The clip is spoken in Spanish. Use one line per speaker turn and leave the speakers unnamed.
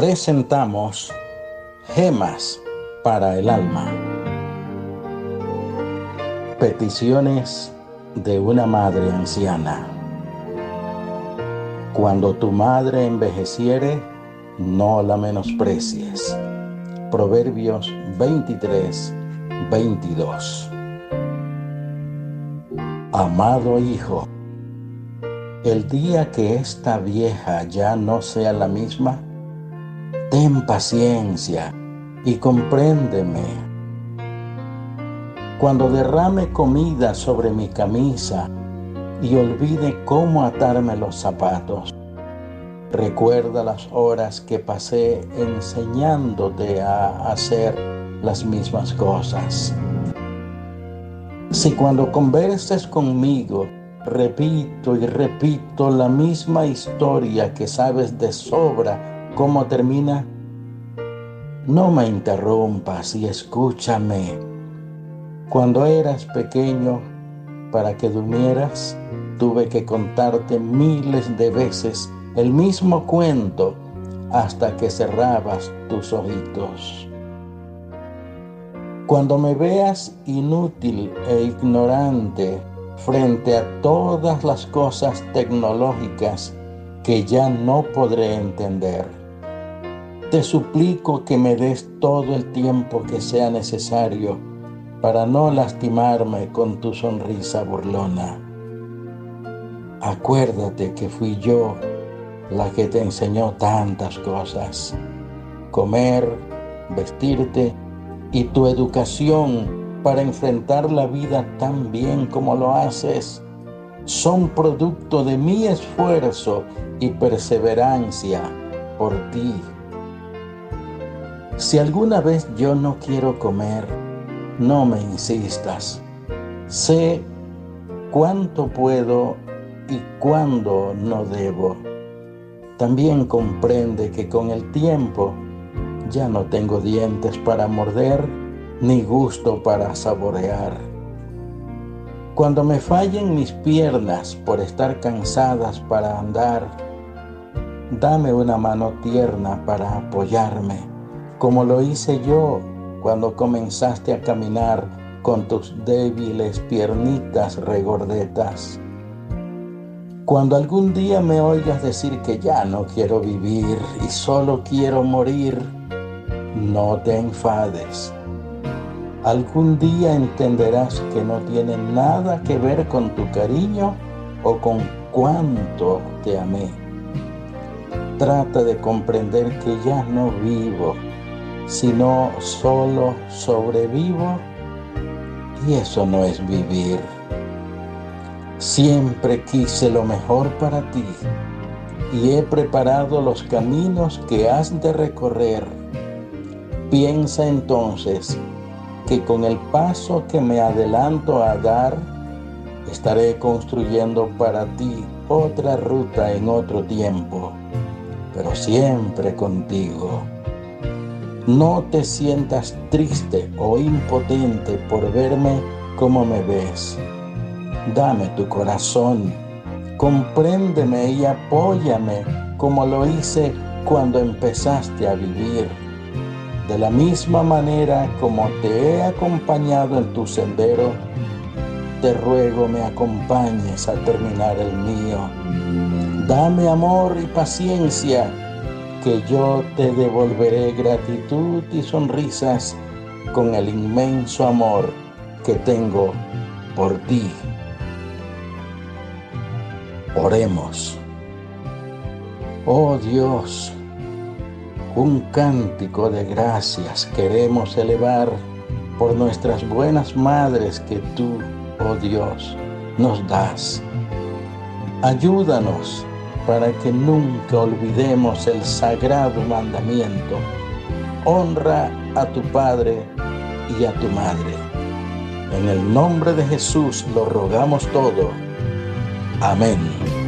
presentamos Gemas para el Alma. Peticiones de una madre anciana. Cuando tu madre envejeciere, no la menosprecies. Proverbios 23, 22. Amado Hijo, el día que esta vieja ya no sea la misma, ten paciencia y compréndeme. Cuando derrame comida sobre mi camisa y olvide cómo atarme los zapatos, recuerda las horas que pasé enseñándote a hacer las mismas cosas. Si cuando converses conmigo repito y repito la misma historia que sabes de sobra cómo termina, no me interrumpas y escúchame. Cuando eras pequeño, para que durmieras, tuve que contarte miles de veces el mismo cuento hasta que cerrabas tus ojitos. Cuando me veas inútil e ignorante frente a todas las cosas tecnológicas que ya no podré entender, te suplico que me des todo el tiempo que sea necesario para no lastimarme con tu sonrisa burlona. Acuérdate que fui yo la que te enseñó tantas cosas. Comer, vestirte, y tu educación para enfrentar la vida tan bien como lo haces son producto de mi esfuerzo y perseverancia por ti. Si alguna vez yo no quiero comer, no me insistas. Sé cuánto puedo y cuándo no debo. También comprende que con el tiempo ya no tengo dientes para morder ni gusto para saborear. Cuando me fallen mis piernas por estar cansadas para andar, dame una mano tierna para apoyarme, como lo hice yo cuando comenzaste a caminar con tus débiles piernitas regordetas. Cuando algún día me oigas decir que ya no quiero vivir y solo quiero morir, no te enfades. Algún día entenderás que no tiene nada que ver con tu cariño o con cuánto te amé. Trata de comprender que ya no vivo, sino solo sobrevivo y eso no es vivir. Siempre quise lo mejor para ti y he preparado los caminos que has de recorrer Piensa entonces que con el paso que me adelanto a dar, estaré construyendo para ti otra ruta en otro tiempo, pero siempre contigo. No te sientas triste o impotente por verme como me ves. Dame tu corazón, compréndeme y apóyame como lo hice cuando empezaste a vivir de la misma manera como te he acompañado en tu sendero, te ruego me acompañes a terminar el mío. Dame amor y paciencia, que yo te devolveré gratitud y sonrisas con el inmenso amor que tengo por ti. Oremos. Oh Dios, un cántico de gracias queremos elevar por nuestras buenas madres que tú, oh Dios, nos das. Ayúdanos para que nunca olvidemos el sagrado mandamiento. Honra a tu Padre y a tu Madre. En el nombre de Jesús lo rogamos todo. Amén.